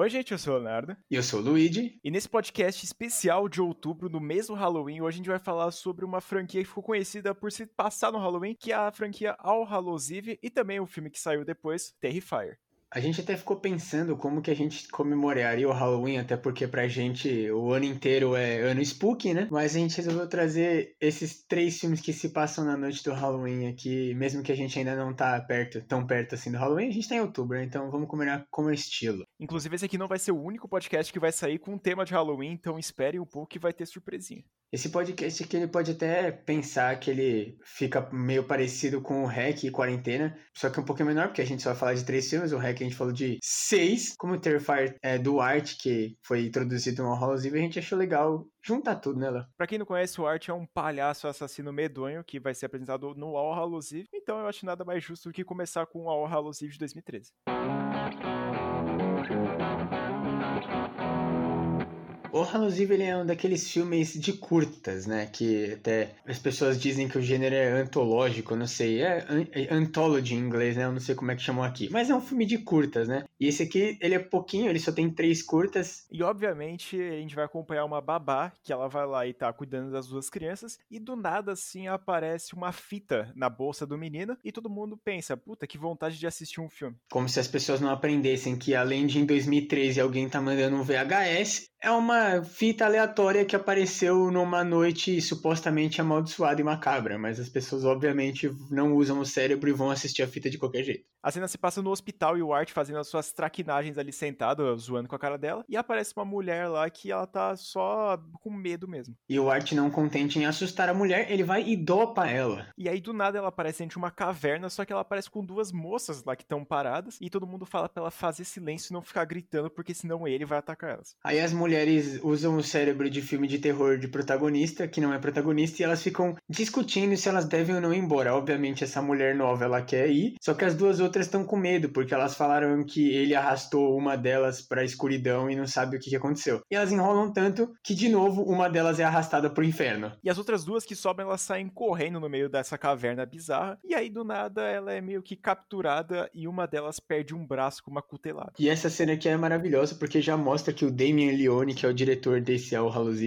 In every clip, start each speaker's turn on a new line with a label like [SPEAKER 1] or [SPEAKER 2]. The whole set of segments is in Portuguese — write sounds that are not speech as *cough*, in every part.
[SPEAKER 1] Oi, gente, eu sou o Leonardo.
[SPEAKER 2] E eu sou o Luigi.
[SPEAKER 1] E nesse podcast especial de outubro, no mesmo Halloween, hoje a gente vai falar sobre uma franquia que ficou conhecida por se passar no Halloween, que é a franquia All Hallows Eve, e também o filme que saiu depois, Terrifier.
[SPEAKER 2] A gente até ficou pensando como que a gente comemoraria o Halloween, até porque pra gente o ano inteiro é ano spooky, né? Mas a gente resolveu trazer esses três filmes que se passam na noite do Halloween aqui, mesmo que a gente ainda não tá perto, tão perto assim do Halloween, a gente tá em outubro, né? então vamos comemorar como estilo.
[SPEAKER 1] Inclusive esse aqui não vai ser o único podcast que vai sair com um tema de Halloween, então espere um pouco que vai ter surpresinha.
[SPEAKER 2] Esse podcast aqui ele pode até pensar que ele fica meio parecido com o REC e Quarentena, só que um pouquinho menor, porque a gente só vai falar de três filmes, o REC que a gente falou de seis, como o Terrifier é, do Art, que foi introduzido no Eve, a gente achou legal juntar tudo, né, Léo?
[SPEAKER 1] Pra quem não conhece, o Art é um palhaço assassino medonho que vai ser apresentado no All Hallows Eve, então eu acho nada mais justo do que começar com o All Hallows Eve de 2013.
[SPEAKER 2] O Hallows ele é um daqueles filmes de curtas, né? Que até as pessoas dizem que o gênero é antológico, não sei, é, é anthology em inglês, né? Eu não sei como é que chamam aqui. Mas é um filme de curtas, né? E esse aqui, ele é pouquinho, ele só tem três curtas.
[SPEAKER 1] E obviamente a gente vai acompanhar uma babá, que ela vai lá e tá cuidando das duas crianças, e do nada assim aparece uma fita na bolsa do menino, e todo mundo pensa, puta, que vontade de assistir um filme.
[SPEAKER 2] Como se as pessoas não aprendessem que além de em 2013 alguém tá mandando um VHS, é uma fita aleatória que apareceu numa noite supostamente amaldiçoada e macabra, mas as pessoas obviamente não usam o cérebro e vão assistir a fita de qualquer jeito.
[SPEAKER 1] A cena se passa no hospital e o Art fazendo as suas traquinagens ali sentado, zoando com a cara dela, e aparece uma mulher lá que ela tá só com medo mesmo.
[SPEAKER 2] E o Art não contente em assustar a mulher, ele vai e dopa ela.
[SPEAKER 1] E aí do nada ela aparece dentro de uma caverna, só que ela aparece com duas moças lá que estão paradas, e todo mundo fala pra ela fazer silêncio e não ficar gritando, porque senão ele vai atacar elas.
[SPEAKER 2] Aí as mulheres usam o cérebro de filme de terror de protagonista, que não é protagonista, e elas ficam discutindo se elas devem ou não ir embora. Obviamente, essa mulher nova ela quer ir, só que as duas outras estão com medo, porque elas falaram que ele arrastou uma delas pra escuridão e não sabe o que, que aconteceu. E elas enrolam tanto que, de novo, uma delas é arrastada pro inferno.
[SPEAKER 1] E as outras duas que sobem, elas saem correndo no meio dessa caverna bizarra, e aí do nada ela é meio que capturada e uma delas perde um braço com uma cutelada.
[SPEAKER 2] E essa cena aqui é maravilhosa porque já mostra que o Damien Leone, que é o diretor desse Al Hallows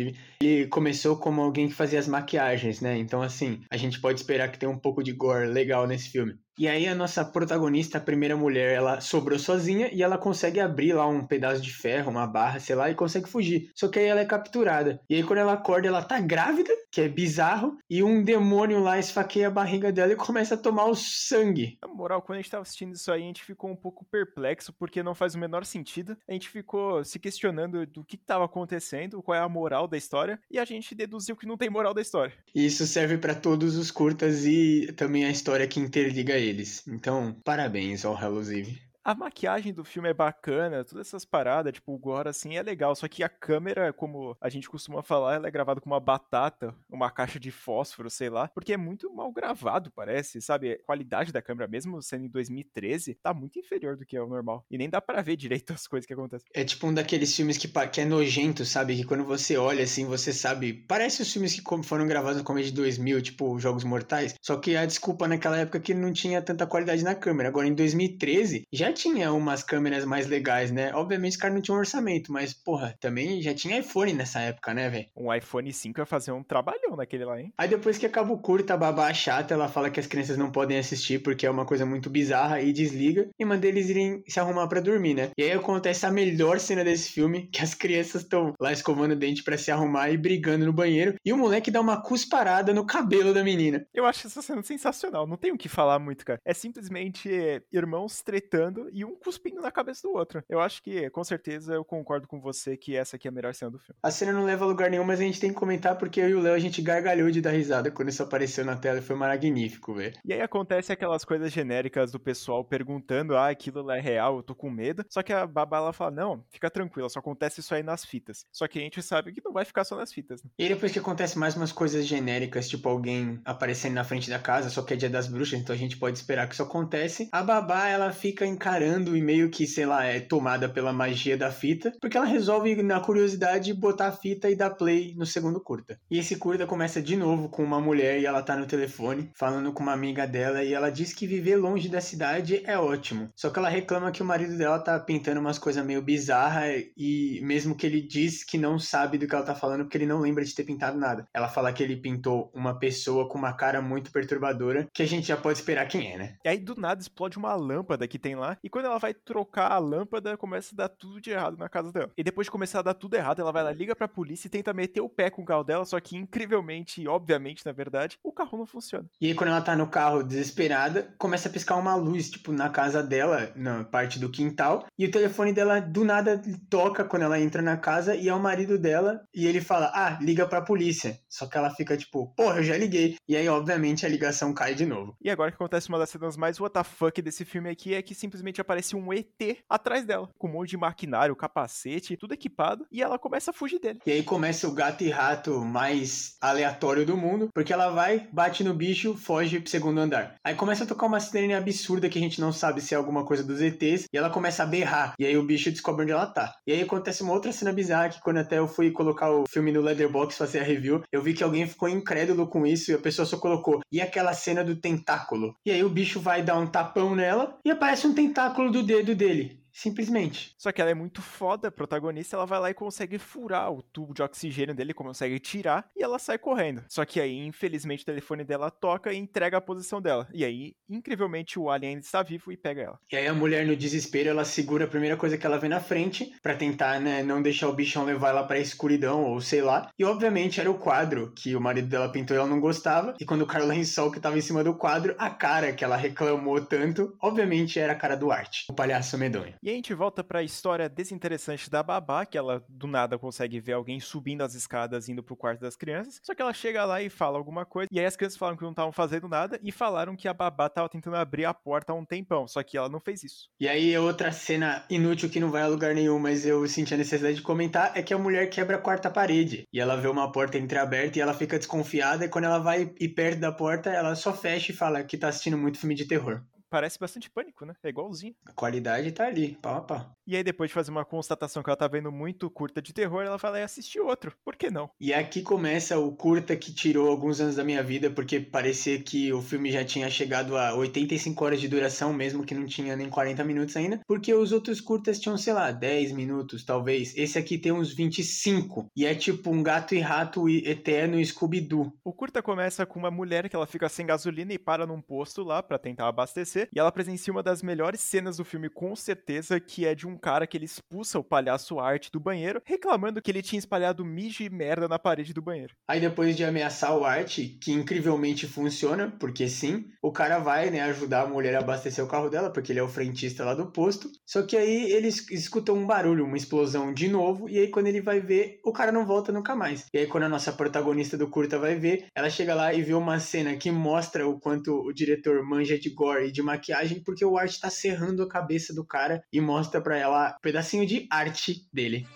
[SPEAKER 2] ele começou como alguém que fazia as maquiagens, né? Então, assim, a gente pode esperar que tenha um pouco de gore legal nesse filme. E aí a nossa protagonista, a primeira mulher, ela sobrou sozinha e ela consegue abrir lá um pedaço de ferro, uma barra, sei lá, e consegue fugir. Só que aí ela é capturada. E aí quando ela acorda, ela tá grávida, que é bizarro, e um demônio lá esfaqueia a barriga dela e começa a tomar o sangue.
[SPEAKER 1] Na moral, quando a gente tava assistindo isso aí, a gente ficou um pouco perplexo, porque não faz o menor sentido. A gente ficou se questionando do que tava acontecendo, qual é a moral da história, e a gente deduziu que não tem moral da história.
[SPEAKER 2] Isso serve para todos os curtas e também a história que interliga eles. Então, parabéns ao Hallows Eve.
[SPEAKER 1] A maquiagem do filme é bacana, todas essas paradas, tipo, o gore, assim, é legal. Só que a câmera, como a gente costuma falar, ela é gravada com uma batata, uma caixa de fósforo, sei lá. Porque é muito mal gravado, parece, sabe? A qualidade da câmera, mesmo sendo em 2013, tá muito inferior do que é o normal. E nem dá para ver direito as coisas que acontecem.
[SPEAKER 2] É tipo um daqueles filmes que, que é nojento, sabe? Que quando você olha, assim, você sabe... Parece os filmes que foram gravados no começo de 2000, tipo Jogos Mortais. Só que a desculpa naquela época é que não tinha tanta qualidade na câmera. Agora, em 2013, já tinha umas câmeras mais legais, né? Obviamente os caras não tinham orçamento, mas, porra, também já tinha iPhone nessa época, né, velho?
[SPEAKER 1] Um iPhone 5 ia fazer um trabalhão naquele lá, hein?
[SPEAKER 2] Aí depois que acaba o curta, a babá chata, ela fala que as crianças não podem assistir porque é uma coisa muito bizarra e desliga e manda eles irem se arrumar para dormir, né? E aí acontece a melhor cena desse filme, que as crianças estão lá escovando o dente para se arrumar e brigando no banheiro, e o moleque dá uma cusparada no cabelo da menina.
[SPEAKER 1] Eu acho essa cena sensacional, não tem o que falar muito, cara. É simplesmente irmãos tretando e um cuspindo na cabeça do outro. Eu acho que, com certeza, eu concordo com você que essa aqui é a melhor cena do filme.
[SPEAKER 2] A cena não leva a lugar nenhum, mas a gente tem que comentar porque eu e o Léo a gente gargalhou de dar risada quando isso apareceu na tela e foi magnífico, velho.
[SPEAKER 1] E aí acontece aquelas coisas genéricas do pessoal perguntando: ah, aquilo é real, eu tô com medo. Só que a babá ela fala: não, fica tranquila, só acontece isso aí nas fitas. Só que a gente sabe que não vai ficar só nas fitas. Né?
[SPEAKER 2] E depois que acontece mais umas coisas genéricas, tipo alguém aparecendo na frente da casa, só que é dia das bruxas, então a gente pode esperar que isso acontece. A babá ela fica encarando e meio que, sei lá, é tomada pela magia da fita, porque ela resolve, na curiosidade, botar a fita e dar play no segundo curta. E esse curta começa de novo com uma mulher e ela tá no telefone, falando com uma amiga dela, e ela diz que viver longe da cidade é ótimo. Só que ela reclama que o marido dela tá pintando umas coisas meio bizarras, e mesmo que ele diz que não sabe do que ela tá falando, porque ele não lembra de ter pintado nada. Ela fala que ele pintou uma pessoa com uma cara muito perturbadora, que a gente já pode esperar quem é, né?
[SPEAKER 1] E aí do nada explode uma lâmpada que tem lá, e quando ela vai trocar a lâmpada, começa a dar tudo de errado na casa dela. E depois de começar a dar tudo errado, ela vai lá, liga pra polícia e tenta meter o pé com o carro dela, só que incrivelmente e obviamente, na verdade, o carro não funciona.
[SPEAKER 2] E aí quando ela tá no carro desesperada, começa a piscar uma luz, tipo, na casa dela, na parte do quintal, e o telefone dela do nada toca quando ela entra na casa e é o marido dela, e ele fala: "Ah, liga pra polícia". Só que ela fica tipo: "Porra, eu já liguei". E aí obviamente a ligação cai de novo.
[SPEAKER 1] E agora que acontece uma das cenas mais WTF desse filme aqui é que simplesmente aparece um ET atrás dela, com um monte de maquinário, capacete, tudo equipado, e ela começa a fugir dele.
[SPEAKER 2] E aí começa o gato e rato mais aleatório do mundo, porque ela vai, bate no bicho, foge pro segundo andar. Aí começa a tocar uma sirene absurda que a gente não sabe se é alguma coisa dos ETs, e ela começa a berrar, e aí o bicho descobre onde ela tá. E aí acontece uma outra cena bizarra que quando até eu fui colocar o filme no Leatherbox fazer a review, eu vi que alguém ficou incrédulo com isso e a pessoa só colocou, e aquela cena do tentáculo? E aí o bicho vai dar um tapão nela e aparece um tentáculo do dedo dele. Simplesmente.
[SPEAKER 1] Só que ela é muito foda, a protagonista, ela vai lá e consegue furar o tubo de oxigênio dele, consegue tirar, e ela sai correndo. Só que aí, infelizmente, o telefone dela toca e entrega a posição dela. E aí, incrivelmente, o alien ainda está vivo e pega ela.
[SPEAKER 2] E aí a mulher, no desespero, ela segura a primeira coisa que ela vê na frente, para tentar, né, não deixar o bichão levar ela pra escuridão, ou sei lá. E, obviamente, era o quadro que o marido dela pintou e ela não gostava. E quando o Carlo Lençol, que tava em cima do quadro, a cara que ela reclamou tanto, obviamente, era a cara do Art, o palhaço medonho.
[SPEAKER 1] E a gente volta pra história desinteressante da babá, que ela do nada consegue ver alguém subindo as escadas indo pro quarto das crianças. Só que ela chega lá e fala alguma coisa. E aí as crianças falam que não estavam fazendo nada e falaram que a babá tava tentando abrir a porta há um tempão. Só que ela não fez isso.
[SPEAKER 2] E aí outra cena inútil que não vai a lugar nenhum, mas eu senti a necessidade de comentar, é que a mulher quebra a quarta parede. E ela vê uma porta entreaberta e ela fica desconfiada. E quando ela vai ir perto da porta, ela só fecha e fala que tá assistindo muito filme de terror.
[SPEAKER 1] Parece bastante pânico, né? É igualzinho.
[SPEAKER 2] A qualidade tá ali, pau a pau.
[SPEAKER 1] E aí, depois de fazer uma constatação que ela tá vendo muito curta de terror, ela vai lá e assiste outro. Por que não?
[SPEAKER 2] E aqui começa o curta que tirou alguns anos da minha vida, porque parecia que o filme já tinha chegado a 85 horas de duração, mesmo que não tinha nem 40 minutos ainda. Porque os outros curtas tinham, sei lá, 10 minutos, talvez. Esse aqui tem uns 25. E é tipo um gato e rato eterno Scooby-Doo.
[SPEAKER 1] O curta começa com uma mulher que ela fica sem gasolina e para num posto lá para tentar abastecer. E ela presencia uma das melhores cenas do filme, com certeza, que é de um cara que ele expulsa o palhaço Art do banheiro, reclamando que ele tinha espalhado mijo e merda na parede do banheiro.
[SPEAKER 2] Aí depois de ameaçar o Art, que incrivelmente funciona, porque sim, o cara vai, né, ajudar a mulher a abastecer o carro dela, porque ele é o frentista lá do posto. Só que aí eles escutam um barulho, uma explosão de novo, e aí quando ele vai ver, o cara não volta nunca mais. E aí quando a nossa protagonista do curta vai ver, ela chega lá e vê uma cena que mostra o quanto o diretor manja de gore e de maquiagem, porque o Art tá serrando a cabeça do cara e mostra pra ela um pedacinho de arte dele.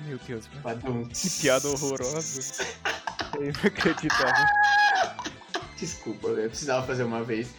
[SPEAKER 1] Meu Deus.
[SPEAKER 2] Badum.
[SPEAKER 1] Que piada horrorosa. *laughs* Eu não acreditava.
[SPEAKER 2] Desculpa, eu precisava fazer uma vez.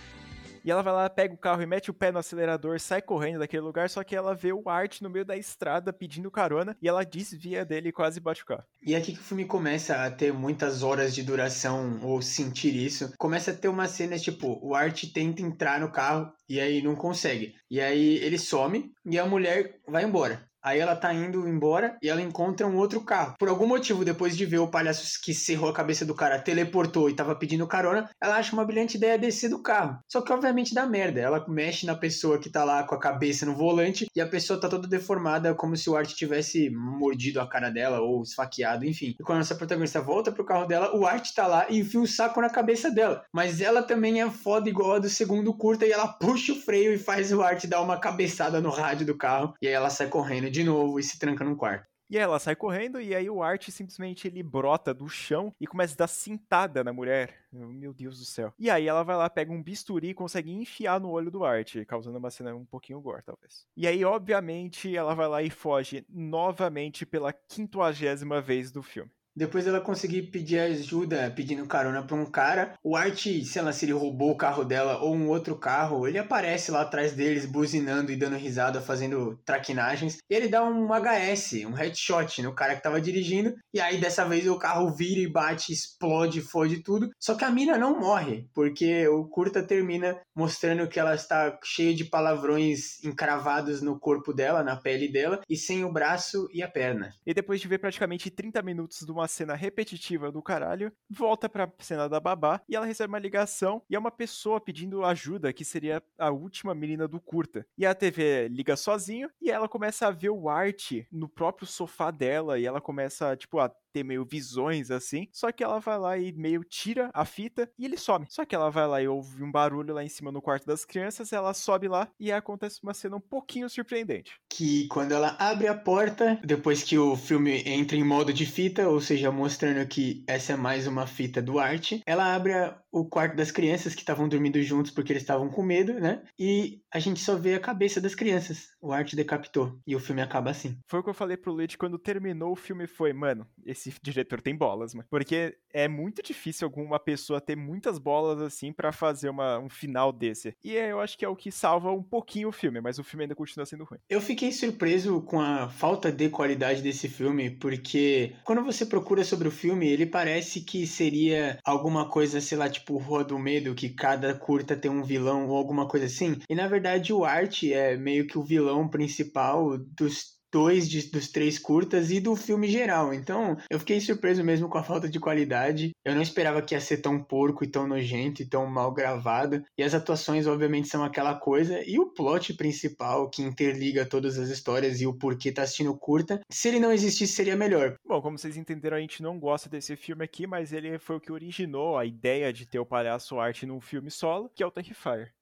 [SPEAKER 1] E ela vai lá, pega o carro e mete o pé no acelerador, sai correndo daquele lugar, só que ela vê o Art no meio da estrada pedindo carona e ela desvia dele e quase bate o carro.
[SPEAKER 2] E aqui que o filme começa a ter muitas horas de duração ou sentir isso. Começa a ter umas cenas tipo, o Art tenta entrar no carro e aí não consegue. E aí ele some e a mulher vai embora. Aí ela tá indo embora e ela encontra um outro carro. Por algum motivo, depois de ver o palhaço que cerrou a cabeça do cara, teleportou e tava pedindo carona, ela acha uma brilhante ideia descer do carro. Só que obviamente dá merda. Ela mexe na pessoa que tá lá com a cabeça no volante e a pessoa tá toda deformada, como se o Art tivesse mordido a cara dela ou esfaqueado, enfim. E quando a nossa protagonista volta pro carro dela, o Art tá lá e enfia um saco na cabeça dela. Mas ela também é foda igual a do segundo curta e ela puxa o freio e faz o Art dar uma cabeçada no rádio do carro. E aí ela sai correndo de novo e se tranca num quarto.
[SPEAKER 1] E ela sai correndo e aí o Art simplesmente ele brota do chão e começa a dar cintada na mulher. Meu Deus do céu. E aí ela vai lá, pega um bisturi e consegue enfiar no olho do Art, causando uma cena um pouquinho gore, talvez. E aí, obviamente, ela vai lá e foge novamente pela quinquagésima vez do filme.
[SPEAKER 2] Depois ela conseguir pedir ajuda, pedindo carona pra um cara. O Art, sei lá, se ele roubou o carro dela ou um outro carro, ele aparece lá atrás deles, buzinando e dando risada, fazendo traquinagens. E ele dá um HS, um headshot no cara que tava dirigindo. E aí dessa vez o carro vira e bate, explode, fode tudo. Só que a mina não morre, porque o curta termina mostrando que ela está cheia de palavrões encravados no corpo dela, na pele dela, e sem o braço e a perna.
[SPEAKER 1] E depois de ver praticamente 30 minutos de uma cena repetitiva do caralho, volta pra cena da babá e ela recebe uma ligação e é uma pessoa pedindo ajuda, que seria a última menina do curta. E a TV liga sozinho e ela começa a ver o Art no próprio sofá dela e ela começa, tipo, a ter meio visões assim. Só que ela vai lá e meio tira a fita e ele some. Só que ela vai lá e ouve um barulho lá em cima no quarto das crianças, ela sobe lá e acontece uma cena um pouquinho surpreendente.
[SPEAKER 2] Que quando ela abre a porta, depois que o filme entra em modo de fita, ou seja, mostrando que essa é mais uma fita do arte, ela abre o quarto das crianças que estavam dormindo juntos porque eles estavam com medo, né? E a gente só vê a cabeça das crianças. O arte decapitou. E o filme acaba assim.
[SPEAKER 1] Foi o que eu falei pro Leite quando terminou o filme foi, mano, esse diretor tem bolas, mano. Porque é muito difícil alguma pessoa ter muitas bolas assim para fazer uma, um final desse. E eu acho que é o que salva um pouquinho o filme, mas o filme ainda continua sendo ruim.
[SPEAKER 2] Eu fiquei surpreso com a falta de qualidade desse filme, porque quando você procura sobre o filme, ele parece que seria alguma coisa, sei lá, tipo Rua do Medo, que cada curta tem um vilão ou alguma coisa assim. E na verdade o Art é meio que o vilão principal dos dois de, dos três curtas e do filme geral. Então, eu fiquei surpreso mesmo com a falta de qualidade. Eu não esperava que ia ser tão porco e tão nojento e tão mal gravado. E as atuações, obviamente, são aquela coisa. E o plot principal, que interliga todas as histórias e o porquê tá assistindo curta, se ele não existisse, seria melhor.
[SPEAKER 1] Bom, como vocês entenderam, a gente não gosta desse filme aqui, mas ele foi o que originou a ideia de ter o palhaço arte num filme solo, que é o Terrifier.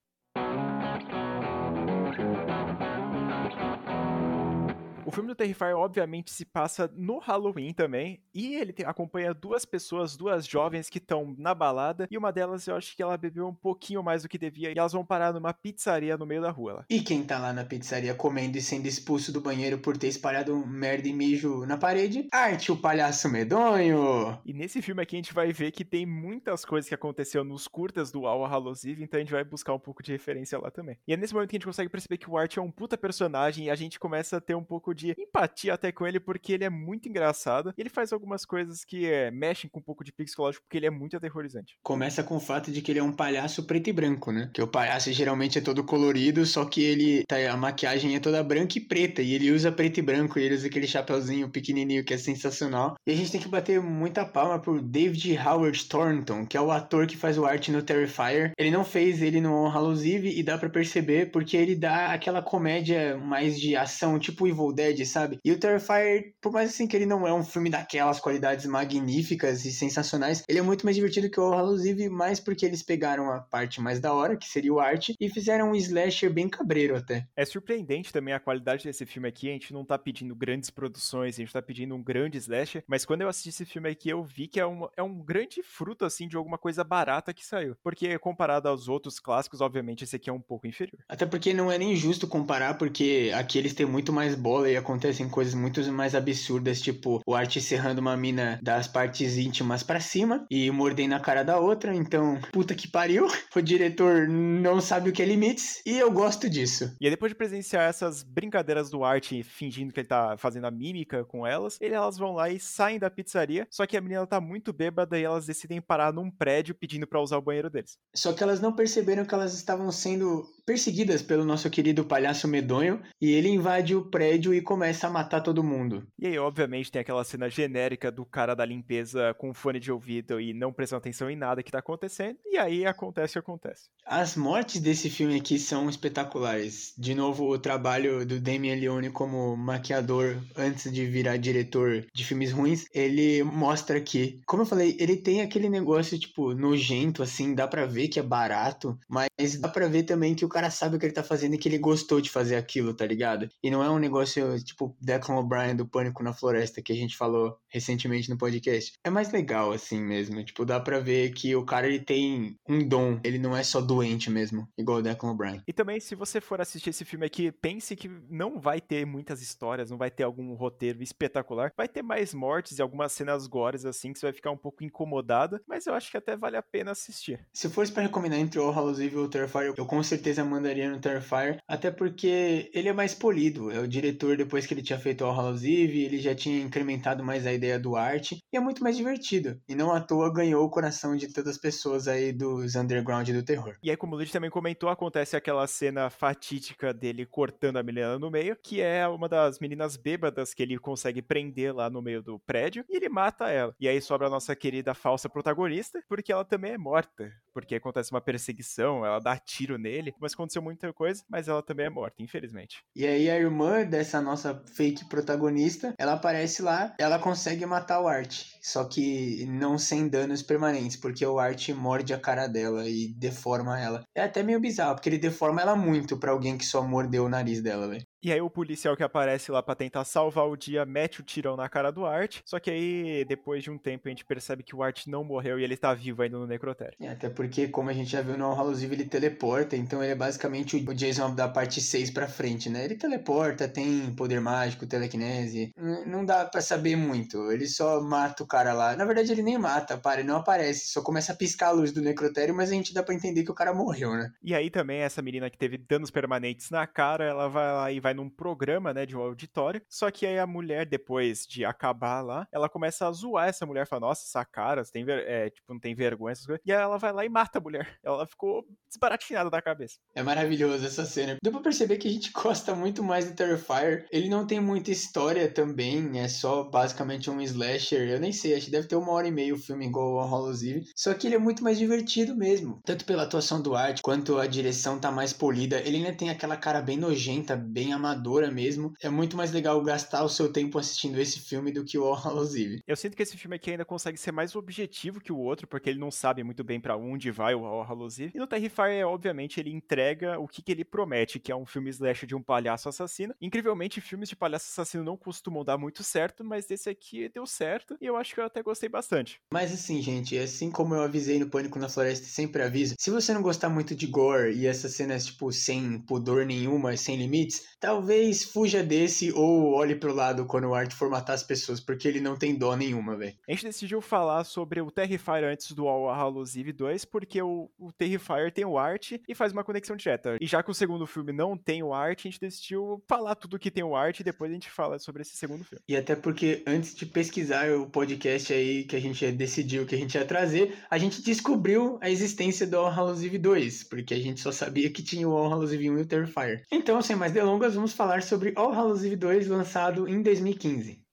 [SPEAKER 1] O filme do Terrifier, obviamente, se passa no Halloween também, e ele te, acompanha duas pessoas, duas jovens que estão na balada, e uma delas eu acho que ela bebeu um pouquinho mais do que devia, e elas vão parar numa pizzaria no meio da rua. Lá.
[SPEAKER 2] E quem tá lá na pizzaria comendo e sendo expulso do banheiro por ter espalhado merda e mijo na parede? Arte, o palhaço medonho!
[SPEAKER 1] E nesse filme aqui a gente vai ver que tem muitas coisas que aconteceram nos curtas do Al Hallozive, então a gente vai buscar um pouco de referência lá também. E é nesse momento que a gente consegue perceber que o Art é um puta personagem, e a gente começa a ter um pouco de empatia até com ele, porque ele é muito engraçado. Ele faz algumas coisas que é, mexem com um pouco de psicológico, porque ele é muito aterrorizante.
[SPEAKER 2] Começa com o fato de que ele é um palhaço preto e branco, né? Que o palhaço geralmente é todo colorido, só que ele tá, a maquiagem é toda branca e preta, e ele usa preto e branco, e ele usa aquele chapeuzinho pequenininho que é sensacional. E a gente tem que bater muita palma pro David Howard Thornton, que é o ator que faz o arte no Terrifier. Ele não fez ele no Hallowe've e dá para perceber porque ele dá aquela comédia mais de ação, tipo Evil Dead Dead, sabe? E o Terrifier, por mais assim que ele não é um filme daquelas qualidades magníficas e sensacionais, ele é muito mais divertido que o Hallusive, mais porque eles pegaram a parte mais da hora, que seria o arte, e fizeram um slasher bem cabreiro até.
[SPEAKER 1] É surpreendente também a qualidade desse filme aqui, a gente não tá pedindo grandes produções, a gente tá pedindo um grande slasher, mas quando eu assisti esse filme aqui, eu vi que é um, é um grande fruto, assim, de alguma coisa barata que saiu. Porque comparado aos outros clássicos, obviamente esse aqui é um pouco inferior.
[SPEAKER 2] Até porque não é nem justo comparar, porque aqui eles têm muito mais bola e acontecem coisas muito mais absurdas, tipo o Art serrando uma mina das partes íntimas para cima e mordendo a cara da outra. Então, puta que pariu. *laughs* O diretor não sabe o que é limites e eu gosto disso.
[SPEAKER 1] E aí, depois de presenciar essas brincadeiras do Art fingindo que ele tá fazendo a mímica com elas, elas vão lá e saem da pizzaria. Só que a menina tá muito bêbada e elas decidem parar num prédio pedindo para usar o banheiro deles.
[SPEAKER 2] Só que elas não perceberam que elas estavam sendo perseguidas pelo nosso querido palhaço medonho e ele invade o prédio e começa a matar todo mundo.
[SPEAKER 1] E aí, obviamente, tem aquela cena genérica do cara da limpeza com fone de ouvido e não prestando atenção em nada que tá acontecendo. E aí acontece o que acontece.
[SPEAKER 2] As mortes desse filme aqui são espetaculares. De novo, o trabalho do Damien Leone como maquiador antes de virar diretor de filmes ruins, ele mostra que, como eu falei, ele tem aquele negócio tipo nojento assim, dá para ver que é barato, mas dá para ver também que o cara sabe o que ele tá fazendo e que ele gostou de fazer aquilo, tá ligado? E não é um negócio tipo Declan O'Brien do Pânico na Floresta que a gente falou recentemente no podcast. É mais legal assim mesmo, tipo, dá pra ver que o cara ele tem um dom, ele não é só doente mesmo, igual o Declan O'Brien.
[SPEAKER 1] E também, se você for assistir esse filme aqui, pense que não vai ter muitas histórias, não vai ter algum roteiro espetacular, vai ter mais mortes e algumas cenas gores assim que você vai ficar um pouco incomodada, mas eu acho que até vale a pena assistir.
[SPEAKER 2] Se fosse para recomendar entre o Hallows Evil e o Terrifier, eu com certeza mandaria no Terrifier, até porque ele é mais polido. É o diretor, depois que ele tinha feito o Hallows Eve, ele já tinha incrementado mais a ideia do arte, e é muito mais divertido. E não à toa ganhou o coração de todas as pessoas aí dos underground do terror.
[SPEAKER 1] E aí, como o Luigi também comentou, acontece aquela cena fatídica dele cortando a menina no meio, que é uma das meninas bêbadas que ele consegue prender lá no meio do prédio, e ele mata ela. E aí sobra a nossa querida falsa protagonista, porque ela também é morta. Porque acontece uma perseguição, ela dá tiro nele, mas aconteceu muita coisa, mas ela também é morta, infelizmente.
[SPEAKER 2] E aí a irmã dessa nossa fake protagonista, ela aparece lá, ela consegue matar o Art, só que não sem danos permanentes, porque o Art morde a cara dela e deforma ela. É até meio bizarro, porque ele deforma ela muito para alguém que só mordeu o nariz dela, velho.
[SPEAKER 1] E aí o policial que aparece lá para tentar salvar o dia mete o tirão na cara do Art. Só que aí, depois de um tempo, a gente percebe que o Art não morreu e ele tá vivo ainda no necrotério.
[SPEAKER 2] É, até porque, como a gente já viu no Hallows ele teleporta, então ele é basicamente o Jason da parte 6 pra frente, né? Ele teleporta, tem poder mágico, telecinese. Não dá para saber muito. Ele só mata o cara lá. Na verdade, ele nem mata, para, ele não aparece. Só começa a piscar a luz do necrotério, mas a gente dá para entender que o cara morreu, né?
[SPEAKER 1] E aí também, essa menina que teve danos permanentes na cara, ela vai lá e vai num programa, né, de um auditório. Só que aí a mulher, depois de acabar lá, ela começa a zoar essa mulher, fala, nossa, essa cara, você tem, é, tipo, não tem vergonha, essas coisas. E aí ela vai lá e mata a mulher. *laughs* Ela ficou desbaratinada da cabeça.
[SPEAKER 2] É maravilhoso essa cena. Deu pra perceber que a gente *laughs* gosta muito mais do Terrifier. Ele não tem muita história também, é só basicamente um slasher. Eu nem sei, acho que deve ter uma hora e meia o filme igual ao Hallows Eve. Só que ele é muito mais divertido mesmo. Tanto pela atuação do arte, quanto a direção tá mais polida. Ele ainda tem aquela cara bem nojenta, bem amadora mesmo. É muito mais legal gastar o seu tempo assistindo esse filme do que o *laughs* Hallows Eve.
[SPEAKER 1] Eu sinto que esse filme aqui ainda consegue ser mais objetivo que o outro, porque ele não sabe muito bem para onde vai o Hallows Eve. E no Terrifier, obviamente, ele entrega o que, que ele promete, que é um filme slash de um palhaço assassino. Incrivelmente, filmes de palhaço assassino não costumam dar muito certo, mas desse aqui deu certo e eu acho que eu até gostei bastante.
[SPEAKER 2] Mas assim, gente, assim como eu avisei no Pânico na Floresta e sempre aviso, se você não gostar muito de gore e essas cenas, tipo, sem pudor nenhuma, sem limites, talvez fuja desse ou olhe pro lado quando o Art for matar as pessoas, porque ele não tem dó nenhuma, velho.
[SPEAKER 1] A gente decidiu falar sobre o Terrifier antes do All Hallows Eve 2, porque o, o Terrifier tem o Art e faz uma conexão direta. E já que o segundo filme não tem o Art, a gente decidiu falar tudo que tem o Art e depois a gente fala sobre esse segundo filme.
[SPEAKER 2] E até porque antes de pesquisar o podcast aí que a gente decidiu que a gente ia trazer, a gente descobriu a existência do All Hallows Eve 2, porque a gente só sabia que tinha o All Hallows Eve 1 e o Terrifier. Então, sem mais delongas, vamos falar sobre All Hallows Eve 2, lançado em 2015.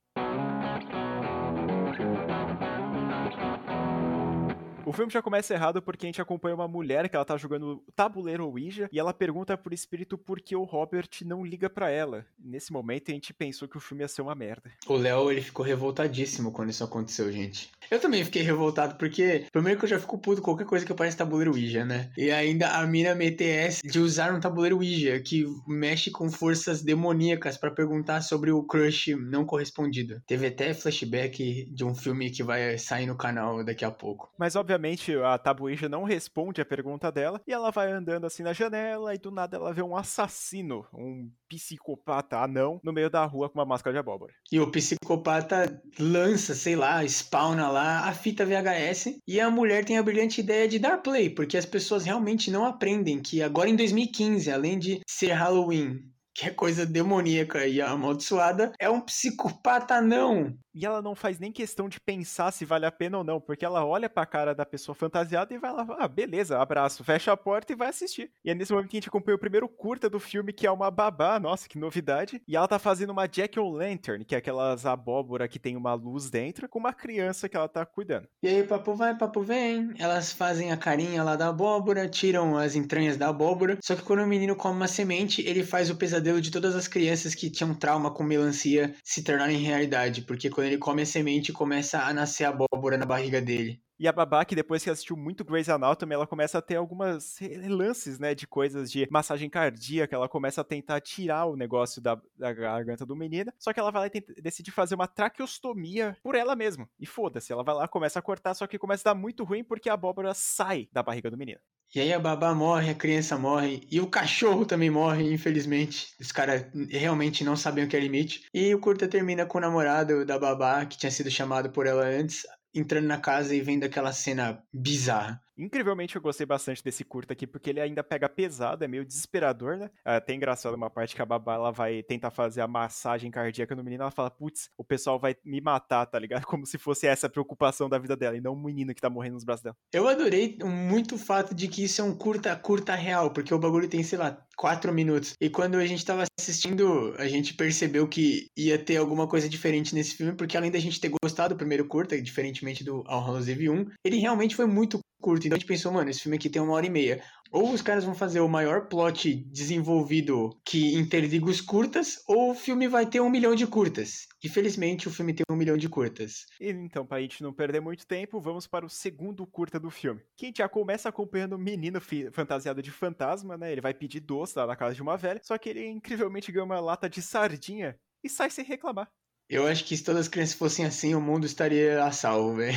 [SPEAKER 1] O filme já começa errado porque a gente acompanha uma mulher que ela tá jogando tabuleiro Ouija e ela pergunta pro espírito por que o Robert não liga para ela. Nesse momento a gente pensou que o filme ia ser uma merda.
[SPEAKER 2] O Léo, ele ficou revoltadíssimo quando isso aconteceu, gente. Eu também fiquei revoltado porque, primeiro que eu já fico puto com qualquer coisa que parece tabuleiro Ouija, né? E ainda a mina essa de usar um tabuleiro Ouija que mexe com forças demoníacas para perguntar sobre o crush não correspondido. Teve até flashback de um filme que vai sair no canal daqui a pouco.
[SPEAKER 1] Mas, obviamente, obviamente a Tabuija não responde a pergunta dela e ela vai andando assim na janela e do nada ela vê um assassino, um psicopata anão no meio da rua com uma máscara de abóbora.
[SPEAKER 2] E o psicopata lança, sei lá, spawna lá a fita VHS e a mulher tem a brilhante ideia de dar play, porque as pessoas realmente não aprendem que agora em 2015, além de ser Halloween, que é coisa demoníaca e amaldiçoada, é um psicopata não.
[SPEAKER 1] E ela não faz nem questão de pensar se vale a pena ou não, porque ela olha pra cara da pessoa fantasiada e vai lá, ah, beleza, abraço, fecha a porta e vai assistir. E é nesse momento que a gente acompanha o primeiro curta do filme, que é uma babá, nossa, que novidade. E ela tá fazendo uma Jack-O-Lantern, que é aquelas abóbora que tem uma luz dentro, com uma criança que ela tá cuidando.
[SPEAKER 2] E aí, papo vai, papo vem, elas fazem a carinha lá da abóbora, tiram as entranhas da abóbora, só que quando o menino come uma semente, ele faz o pesadelo de todas as crianças que tinham trauma com melancia se tornarem realidade, porque quando ele come a semente, começa a nascer abóbora na barriga dele.
[SPEAKER 1] E a babá, que depois que assistiu muito Grey's Anatomy, ela começa a ter algumas lances, né, de coisas de massagem cardíaca, ela começa a tentar tirar o negócio da, da garganta do menino, só que ela vai lá e decide fazer uma traqueostomia por ela mesma. E foda-se, ela vai lá, começa a cortar, só que começa a dar muito ruim porque a abóbora sai da barriga do menino.
[SPEAKER 2] E aí a babá morre, a criança morre, e o cachorro também morre, infelizmente. Os caras realmente não sabiam o que é limite. E o curta termina com o namorado da babá, que tinha sido chamado por ela antes, entrando na casa e vendo aquela cena bizarra.
[SPEAKER 1] Incrivelmente eu gostei bastante desse curto aqui, porque ele ainda pega pesado, é meio desesperador, né? É até engraçado uma parte que a babá ela vai tentar fazer a massagem cardíaca no menino, ela fala, putz, o pessoal vai me matar, tá ligado? *laughs* Como se fosse essa a preocupação da vida dela, e não um menino que tá morrendo nos braços dela.
[SPEAKER 2] Eu adorei muito o fato de que isso é um curta, curta real, porque o bagulho tem, sei lá, quatro minutos. E quando a gente tava assistindo, a gente percebeu que ia ter alguma coisa diferente nesse filme, porque além da gente ter gostado do primeiro curta, diferentemente do All Hallows Eve 1, ele realmente foi muito curto. Então a gente pensou, mano, esse filme aqui tem uma hora e meia. Ou os caras vão fazer o maior plot desenvolvido que interliga os curtas, ou o filme vai ter um milhão de curtas. Infelizmente, o filme tem um milhão de curtas.
[SPEAKER 1] E, então, pra gente não perder muito tempo, vamos para o segundo curta do filme. Que já começa acompanhando um menino fantasiado de fantasma, né? Ele vai pedir doce lá na casa de uma velha, só que ele incrivelmente ganha uma lata de sardinha e sai sem reclamar.
[SPEAKER 2] Eu acho que se todas as crianças fossem assim, o mundo estaria a salvo, velho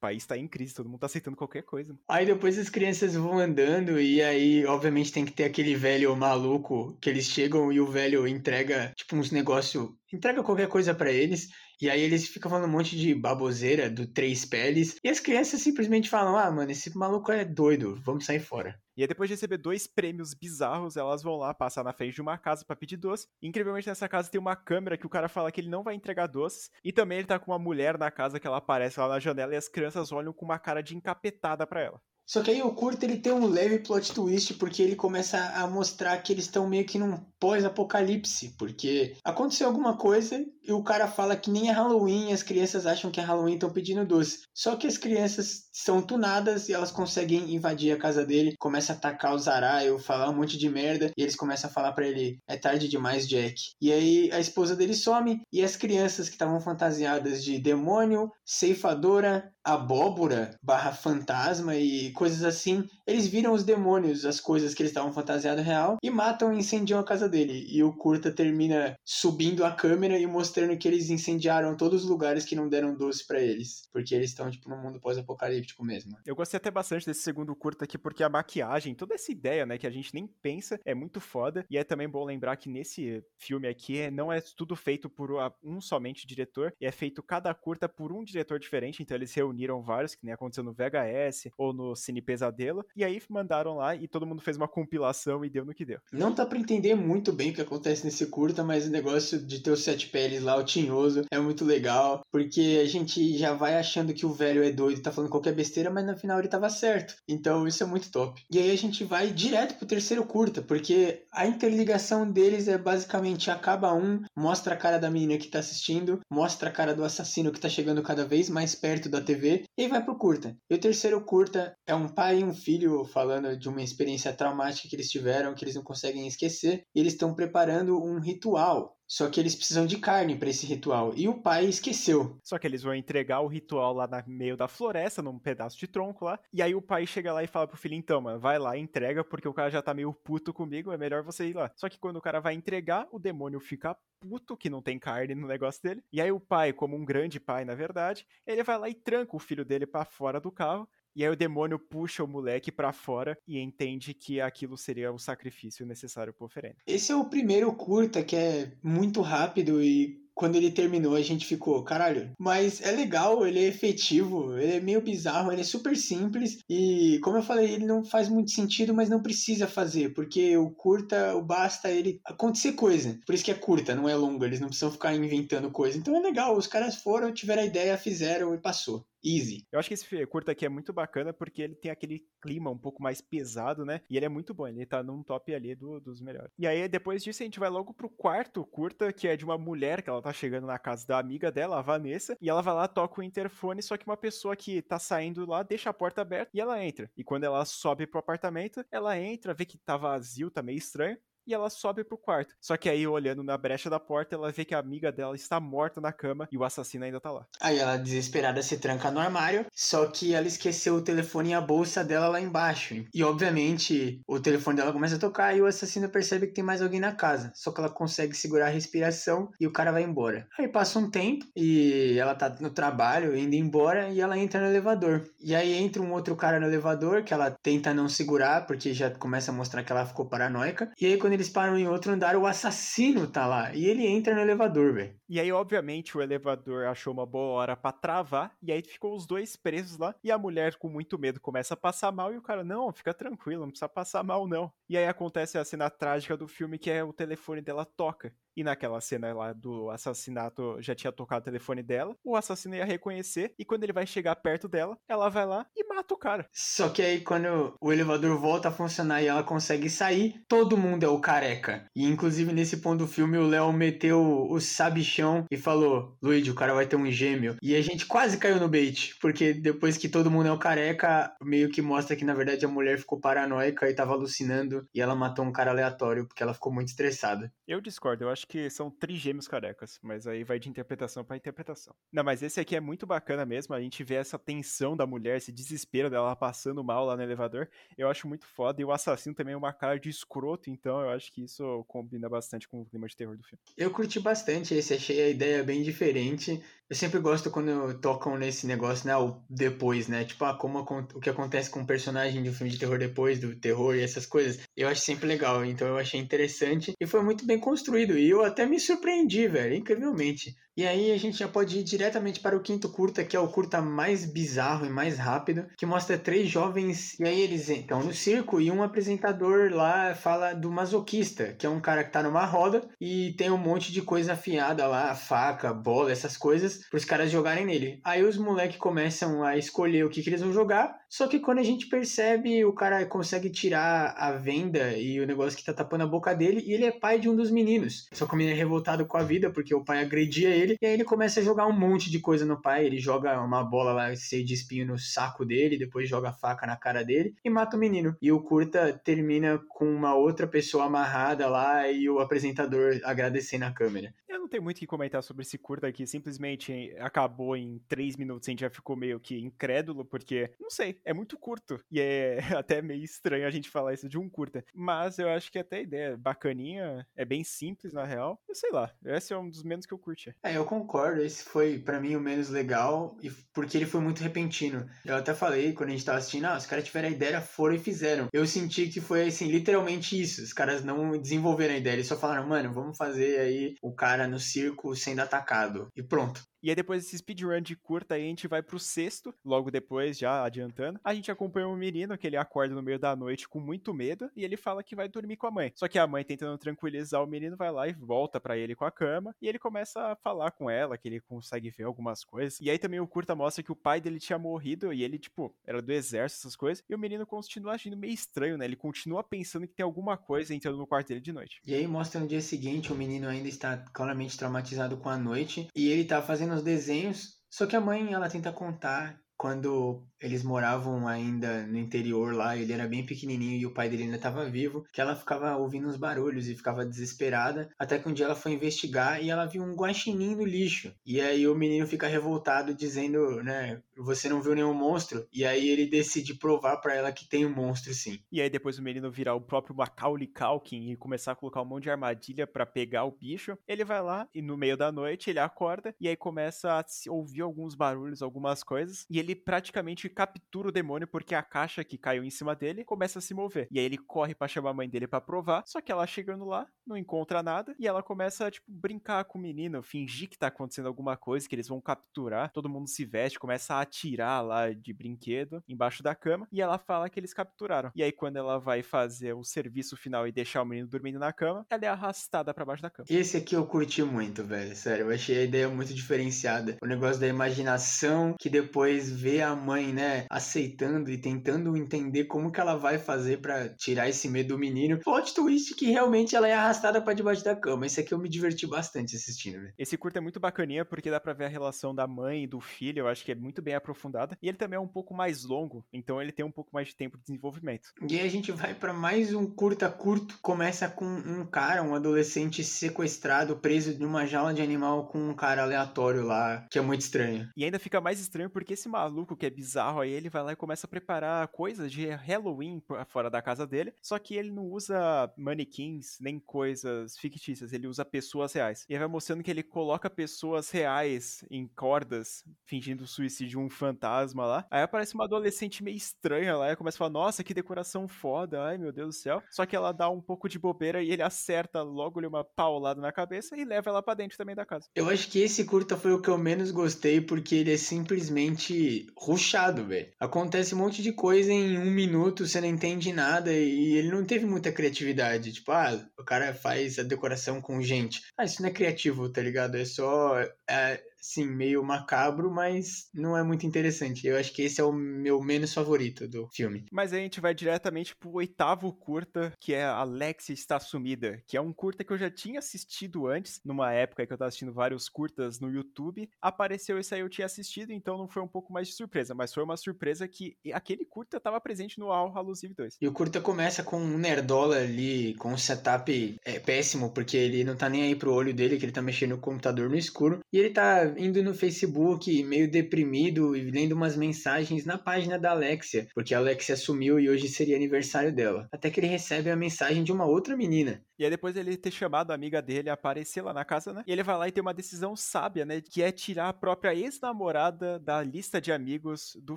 [SPEAKER 1] país tá em crise, todo mundo tá aceitando qualquer coisa.
[SPEAKER 2] Aí depois as crianças vão andando e aí, obviamente, tem que ter aquele velho maluco que eles chegam e o velho entrega, tipo, uns negócios. Entrega qualquer coisa para eles. E aí eles ficam falando um monte de baboseira do Três Peles. E as crianças simplesmente falam: Ah, mano, esse maluco é doido, vamos sair fora.
[SPEAKER 1] E aí, depois de receber dois prêmios bizarros, elas vão lá passar na frente de uma casa para pedir doce. incrivelmente, nessa casa tem uma câmera que o cara fala que ele não vai entregar doces. E também ele tá com uma mulher na casa que ela aparece lá na janela e as crianças olham com uma cara de encapetada para ela.
[SPEAKER 2] Só que aí o curto ele tem um leve plot twist porque ele começa a mostrar que eles estão meio que num pós-apocalipse, porque aconteceu alguma coisa e o cara fala que nem é Halloween, as crianças acham que é Halloween e estão pedindo doce. Só que as crianças são tunadas e elas conseguem invadir a casa dele, começa a atacar o Zaraio, falar um monte de merda e eles começam a falar para ele: "É tarde demais, Jack". E aí a esposa dele some e as crianças que estavam fantasiadas de demônio, ceifadora, abóbora, barra fantasma e coisas assim, eles viram os demônios, as coisas que eles estavam fantasiados real, e matam e incendiam a casa dele. E o curta termina subindo a câmera e mostrando que eles incendiaram todos os lugares que não deram doce para eles. Porque eles estão, tipo, num mundo pós-apocalíptico mesmo.
[SPEAKER 1] Eu gostei até bastante desse segundo curta aqui, porque a maquiagem, toda essa ideia, né, que a gente nem pensa, é muito foda. E é também bom lembrar que nesse filme aqui é, não é tudo feito por um somente diretor, e é feito cada curta por um diretor diferente, então eles reuniram vários, que nem aconteceu no VHS ou no Cine Pesadelo, e aí mandaram lá e todo mundo fez uma compilação e deu no que deu.
[SPEAKER 2] Não dá pra entender muito bem o que acontece nesse curta, mas o negócio de ter os sete peles lá, o tinhoso, é muito legal, porque a gente já vai achando que o velho é doido, tá falando qualquer besteira, mas no final ele tava certo. Então isso é muito top. E aí a gente vai direto pro terceiro curta, porque a interligação deles é basicamente acaba um, mostra a cara da menina que tá assistindo, mostra a cara do assassino que tá chegando cada vez mais perto da TV, e vai pro curta. E o terceiro curta é um pai e um filho falando de uma experiência traumática que eles tiveram, que eles não conseguem esquecer, e eles estão preparando um ritual só que eles precisam de carne para esse ritual. E o pai esqueceu.
[SPEAKER 1] Só que eles vão entregar o ritual lá no meio da floresta, num pedaço de tronco lá. E aí o pai chega lá e fala pro filho: então, mano, vai lá, entrega, porque o cara já tá meio puto comigo, é melhor você ir lá. Só que quando o cara vai entregar, o demônio fica puto que não tem carne no negócio dele. E aí o pai, como um grande pai, na verdade, ele vai lá e tranca o filho dele para fora do carro e aí o demônio puxa o moleque para fora e entende que aquilo seria o sacrifício necessário pro oferenda.
[SPEAKER 2] Esse é o primeiro curta que é muito rápido e quando ele terminou, a gente ficou, caralho. Mas é legal, ele é efetivo, ele é meio bizarro, ele é super simples. E, como eu falei, ele não faz muito sentido, mas não precisa fazer, porque o curta, o basta ele acontecer coisa. Por isso que é curta, não é longa, eles não precisam ficar inventando coisa. Então é legal, os caras foram, tiveram a ideia, fizeram e passou easy.
[SPEAKER 1] Eu acho que esse curta aqui é muito bacana porque ele tem aquele clima um pouco mais pesado, né? E ele é muito bom, ele tá num top ali do, dos melhores. E aí, depois disso, a gente vai logo pro quarto curta, que é de uma mulher que ela tá chegando na casa da amiga dela, a Vanessa, e ela vai lá, toca o interfone, só que uma pessoa que tá saindo lá deixa a porta aberta e ela entra. E quando ela sobe pro apartamento, ela entra, vê que tá vazio, tá meio estranho, e ela sobe pro quarto. Só que aí, olhando na brecha da porta, ela vê que a amiga dela está morta na cama e o assassino ainda tá lá.
[SPEAKER 2] Aí ela, desesperada, se tranca no armário, só que ela esqueceu o telefone e a bolsa dela lá embaixo. E, obviamente, o telefone dela começa a tocar e o assassino percebe que tem mais alguém na casa. Só que ela consegue segurar a respiração e o cara vai embora. Aí passa um tempo e ela tá no trabalho, indo embora, e ela entra no elevador. E aí entra um outro cara no elevador que ela tenta não segurar, porque já começa a mostrar que ela ficou paranoica. E aí, quando eles param em outro andar, o assassino tá lá. E ele entra no elevador, velho.
[SPEAKER 1] E aí, obviamente, o elevador achou uma boa hora para travar, e aí ficou os dois presos lá, e a mulher, com muito medo, começa a passar mal, e o cara, não, fica tranquilo, não precisa passar mal, não. E aí acontece a cena trágica do filme, que é o telefone dela toca. E naquela cena lá do assassinato já tinha tocado o telefone dela. O assassino ia reconhecer. E quando ele vai chegar perto dela, ela vai lá e mata o cara.
[SPEAKER 2] Só que aí quando o elevador volta a funcionar e ela consegue sair, todo mundo é o careca. E inclusive nesse ponto do filme o Léo meteu o sabichão e falou: Luigi, o cara vai ter um gêmeo. E a gente quase caiu no bait. Porque depois que todo mundo é o careca, meio que mostra que na verdade a mulher ficou paranoica e tava alucinando. E ela matou um cara aleatório porque ela ficou muito estressada.
[SPEAKER 1] Eu discordo, eu acho que são trigêmeos carecas, mas aí vai de interpretação para interpretação. Não, mas esse aqui é muito bacana mesmo, a gente vê essa tensão da mulher, esse desespero dela passando mal lá no elevador, eu acho muito foda, e o assassino também é uma cara de escroto, então eu acho que isso combina bastante com o clima de terror do filme.
[SPEAKER 2] Eu curti bastante esse, achei a ideia bem diferente, eu sempre gosto quando tocam nesse negócio, né, o depois, né, tipo, ah, como o que acontece com um personagem de um filme de terror depois do terror e essas coisas, eu acho sempre legal, então eu achei interessante, e foi muito bem construído, e eu até me surpreendi, velho, incrivelmente. E aí a gente já pode ir diretamente para o quinto curta, que é o curta mais bizarro e mais rápido, que mostra três jovens, e aí eles entram no circo e um apresentador lá fala do masoquista, que é um cara que tá numa roda e tem um monte de coisa afiada lá, faca, bola, essas coisas, para os caras jogarem nele. Aí os moleques começam a escolher o que, que eles vão jogar, só que quando a gente percebe, o cara consegue tirar a venda e o negócio que tá tapando a boca dele, e ele é pai de um dos meninos. Só que o menino é revoltado com a vida, porque o pai agredia ele e aí ele começa a jogar um monte de coisa no pai. Ele joga uma bola lá cheia de espinho no saco dele, depois joga faca na cara dele e mata o menino. E o curta termina com uma outra pessoa amarrada lá e o apresentador agradecendo a câmera.
[SPEAKER 1] Eu não tenho muito o que comentar sobre esse curta aqui, simplesmente acabou em três minutos, a gente já ficou meio que incrédulo, porque, não sei, é muito curto, e é *laughs* até meio estranho a gente falar isso de um curta, mas eu acho que até a ideia é bacaninha, é bem simples na real, eu sei lá, esse é um dos menos que eu curti.
[SPEAKER 2] É, eu concordo, esse foi para mim o menos legal, porque ele foi muito repentino. Eu até falei quando a gente tava assistindo, ah, os caras tiveram a ideia, foram e fizeram. Eu senti que foi assim, literalmente isso, os caras não desenvolveram a ideia, eles só falaram, mano, vamos fazer aí o cara no circo sendo atacado. E pronto.
[SPEAKER 1] E aí depois desse speedrun de curta, aí a gente vai pro sexto, logo depois, já adiantando. A gente acompanha um menino que ele acorda no meio da noite com muito medo e ele fala que vai dormir com a mãe. Só que a mãe tentando tranquilizar o menino vai lá e volta para ele com a cama e ele começa a falar com ela que ele consegue ver algumas coisas. E aí também o curta mostra que o pai dele tinha morrido e ele, tipo, era do exército, essas coisas. E o menino continua agindo meio estranho, né? Ele continua pensando que tem alguma coisa entrando no quarto dele de noite.
[SPEAKER 2] E aí mostra no dia seguinte o menino ainda está claramente traumatizado com a noite e ele tá fazendo os desenhos. Só que a mãe, ela tenta contar quando eles moravam ainda no interior lá, ele era bem pequenininho e o pai dele ainda estava vivo, que ela ficava ouvindo uns barulhos e ficava desesperada, até que um dia ela foi investigar e ela viu um guaxinim no lixo. E aí o menino fica revoltado dizendo, né, você não viu nenhum monstro? E aí ele decide provar para ela que tem um monstro sim.
[SPEAKER 1] E aí depois o menino virar o próprio Macaulay Culkin e começar a colocar um monte de armadilha para pegar o bicho, ele vai lá e no meio da noite ele acorda e aí começa a ouvir alguns barulhos, algumas coisas, e ele praticamente captura o demônio porque a caixa que caiu em cima dele começa a se mover. E aí ele corre para chamar a mãe dele para provar, só que ela chegando lá, não encontra nada e ela começa a tipo brincar com o menino, fingir que tá acontecendo alguma coisa, que eles vão capturar. Todo mundo se veste, começa a atirar lá de brinquedo embaixo da cama e ela fala que eles capturaram. E aí quando ela vai fazer o serviço final e deixar o menino dormindo na cama, ela é arrastada para baixo da cama.
[SPEAKER 2] Esse aqui eu curti muito, velho, sério, eu achei a ideia muito diferenciada. O negócio da imaginação que depois vê a mãe, né, aceitando e tentando entender como que ela vai fazer para tirar esse medo do menino. Plot twist que realmente ela é arrastada para debaixo da cama. Esse aqui eu me diverti bastante assistindo, velho.
[SPEAKER 1] Esse curto é muito bacaninha porque dá pra ver a relação da mãe e do filho, eu acho que é muito bem aprofundada. E ele também é um pouco mais longo, então ele tem um pouco mais de tempo de desenvolvimento.
[SPEAKER 2] E aí a gente vai para mais um curta curto. Começa com um cara, um adolescente sequestrado, preso numa jaula de animal com um cara aleatório lá, que é muito estranho.
[SPEAKER 1] E ainda fica mais estranho porque esse maluco que é bizarro aí, ele vai lá e começa a preparar coisas de Halloween fora da casa dele. Só que ele não usa manequins nem coisas fictícias, ele usa pessoas reais. E aí vai mostrando que ele coloca pessoas reais em cordas, fingindo suicídio um fantasma lá. Aí aparece uma adolescente meio estranha lá e começa a falar: Nossa, que decoração foda, ai meu Deus do céu. Só que ela dá um pouco de bobeira e ele acerta logo-lhe uma paulada na cabeça e leva ela para dentro também da casa.
[SPEAKER 2] Eu acho que esse curta foi o que eu menos gostei porque ele é simplesmente ruchado, velho. Acontece um monte de coisa em um minuto, você não entende nada e ele não teve muita criatividade. Tipo, ah, o cara faz a decoração com gente. Ah, isso não é criativo, tá ligado? É só. É, sim, meio macabro, mas não é muito interessante. Eu acho que esse é o meu menos favorito do filme.
[SPEAKER 1] Mas aí a gente vai diretamente pro oitavo curta, que é Alexia Está Sumida, que é um curta que eu já tinha assistido antes, numa época que eu tava assistindo vários curtas no YouTube. Apareceu esse aí eu tinha assistido, então não foi um pouco mais de surpresa, mas foi uma surpresa que aquele curta tava presente no All Hallucive 2.
[SPEAKER 2] E o curta começa com um nerdola ali, com um setup é, péssimo, porque ele não tá nem aí pro olho dele, que ele tá mexendo no computador no escuro, e ele tá indo no Facebook meio deprimido e lendo umas mensagens na página da Alexia, porque a Alexia sumiu e hoje seria aniversário dela. Até que ele recebe a mensagem de uma outra menina.
[SPEAKER 1] E aí depois ele ter chamado a amiga dele a aparecer lá na casa, né? E ele vai lá e tem uma decisão sábia, né? Que é tirar a própria ex-namorada da lista de amigos do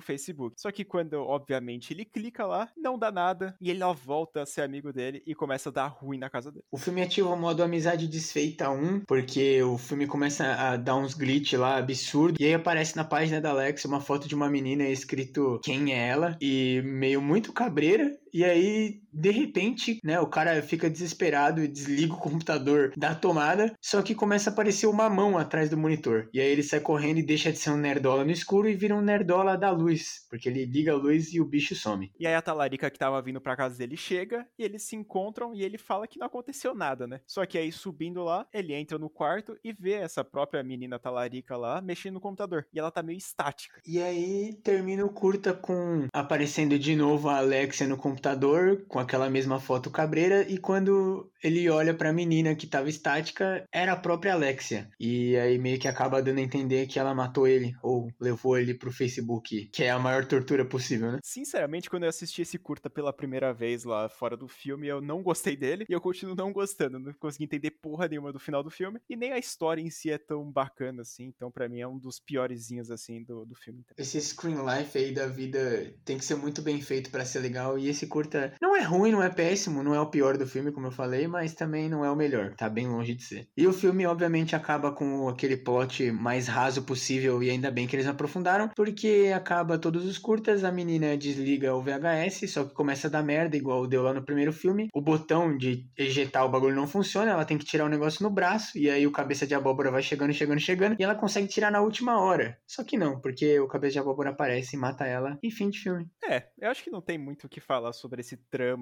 [SPEAKER 1] Facebook. Só que quando, obviamente, ele clica lá, não dá nada. E ele ó, volta a ser amigo dele e começa a dar ruim na casa dele.
[SPEAKER 2] O filme ativa o modo amizade desfeita 1, porque o filme começa a dar uns glitch lá absurdo. E aí aparece na página da Alex uma foto de uma menina escrito quem é ela. E meio muito cabreira. E aí, de repente, né, o cara fica desesperado e desliga o computador da tomada, só que começa a aparecer uma mão atrás do monitor. E aí ele sai correndo e deixa de ser um nerdola no escuro e vira um nerdola da luz, porque ele liga a luz e o bicho some.
[SPEAKER 1] E aí a talarica que tava vindo pra casa dele chega e eles se encontram e ele fala que não aconteceu nada, né? Só que aí subindo lá, ele entra no quarto e vê essa própria menina talarica lá mexendo no computador. E ela tá meio estática.
[SPEAKER 2] E aí termina o curta com aparecendo de novo a Alexia no computador computador com aquela mesma foto cabreira e quando ele olha para a menina que estava estática, era a própria Alexia. E aí meio que acaba dando a entender que ela matou ele ou levou ele pro Facebook, que é a maior tortura possível, né?
[SPEAKER 1] Sinceramente, quando eu assisti esse curta pela primeira vez lá fora do filme, eu não gostei dele e eu continuo não gostando, não consegui entender porra nenhuma do final do filme e nem a história em si é tão bacana assim, então para mim é um dos piorezinhos assim do, do filme.
[SPEAKER 2] Esse screen life aí da vida tem que ser muito bem feito para ser legal e esse curta não é ruim, não é péssimo, não é o pior do filme, como eu falei, mas também não é o melhor, tá bem longe de ser. E o filme, obviamente, acaba com aquele plot mais raso possível, e ainda bem que eles aprofundaram, porque acaba todos os curtas, a menina desliga o VHS, só que começa a dar merda, igual deu lá no primeiro filme. O botão de ejetar o bagulho não funciona, ela tem que tirar o negócio no braço, e aí o cabeça de abóbora vai chegando, chegando, chegando, e ela consegue tirar na última hora. Só que não, porque o cabeça de abóbora aparece e mata ela, e fim de filme.
[SPEAKER 1] É, eu acho que não tem muito o que falar sobre esse trama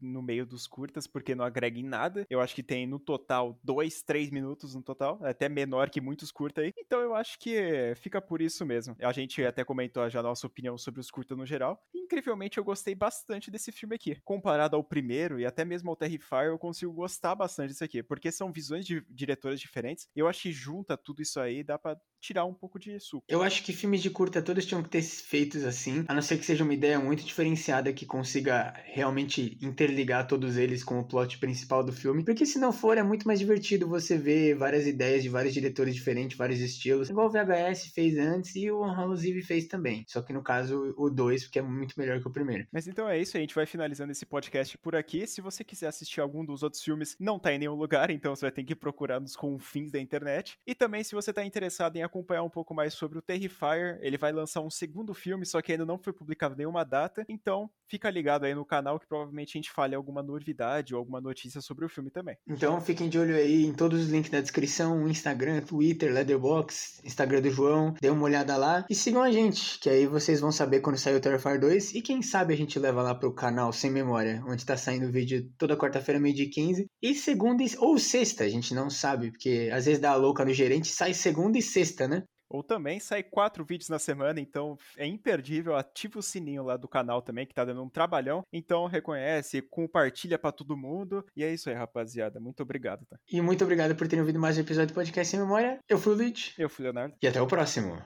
[SPEAKER 1] no meio dos curtas, porque não agrega em nada. Eu acho que tem no total dois, três minutos no total, é até menor que muitos curta aí. Então eu acho que fica por isso mesmo. A gente até comentou já a nossa opinião sobre os curta no geral. E, incrivelmente eu gostei bastante desse filme aqui. Comparado ao primeiro e até mesmo ao Terrifier, eu consigo gostar bastante desse aqui, porque são visões de diretores diferentes. Eu acho que junta tudo isso aí, dá para tirar um pouco de suco.
[SPEAKER 2] Eu acho que filmes de curta todos tinham que ter feitos assim, a não ser que seja uma ideia muito diferenciada que consiga realmente interligar todos eles com o plot principal do filme, porque se não for é muito mais divertido você ver várias ideias de vários diretores diferentes, vários estilos, igual o VHS fez antes e o Hallucive fez também. Só que no caso o 2, porque é muito muito melhor que o primeiro.
[SPEAKER 1] Mas então é isso, a gente vai finalizando esse podcast por aqui. Se você quiser assistir algum dos outros filmes, não tá em nenhum lugar, *laughs* então você vai ter que procurar nos confins da internet. E também, se você tá interessado em acompanhar um pouco mais sobre o Terrifier, ele vai lançar um segundo filme, só que ainda não foi publicado nenhuma data. Então, fica ligado aí no canal que provavelmente a gente fale alguma novidade ou alguma notícia sobre o filme também.
[SPEAKER 2] Então, fiquem de olho aí em todos os links da descrição: Instagram, Twitter, Leatherbox, Instagram do João. Dê uma olhada lá e sigam a gente, que aí vocês vão saber quando sair o Terrifier 2. E quem sabe a gente leva lá pro canal Sem Memória, onde tá saindo o vídeo toda quarta-feira, meio-dia 15. E segunda ou sexta, a gente não sabe, porque às vezes dá a louca no gerente, sai segunda e sexta, né?
[SPEAKER 1] Ou também sai quatro vídeos na semana, então é imperdível. Ativa o sininho lá do canal também, que tá dando um trabalhão. Então reconhece, compartilha para todo mundo. E é isso aí, rapaziada. Muito obrigado, tá?
[SPEAKER 2] E muito obrigado por terem ouvido mais um episódio do Podcast Sem Memória. Eu fui o Luiz.
[SPEAKER 1] Eu fui o Leonardo.
[SPEAKER 2] E até o próximo.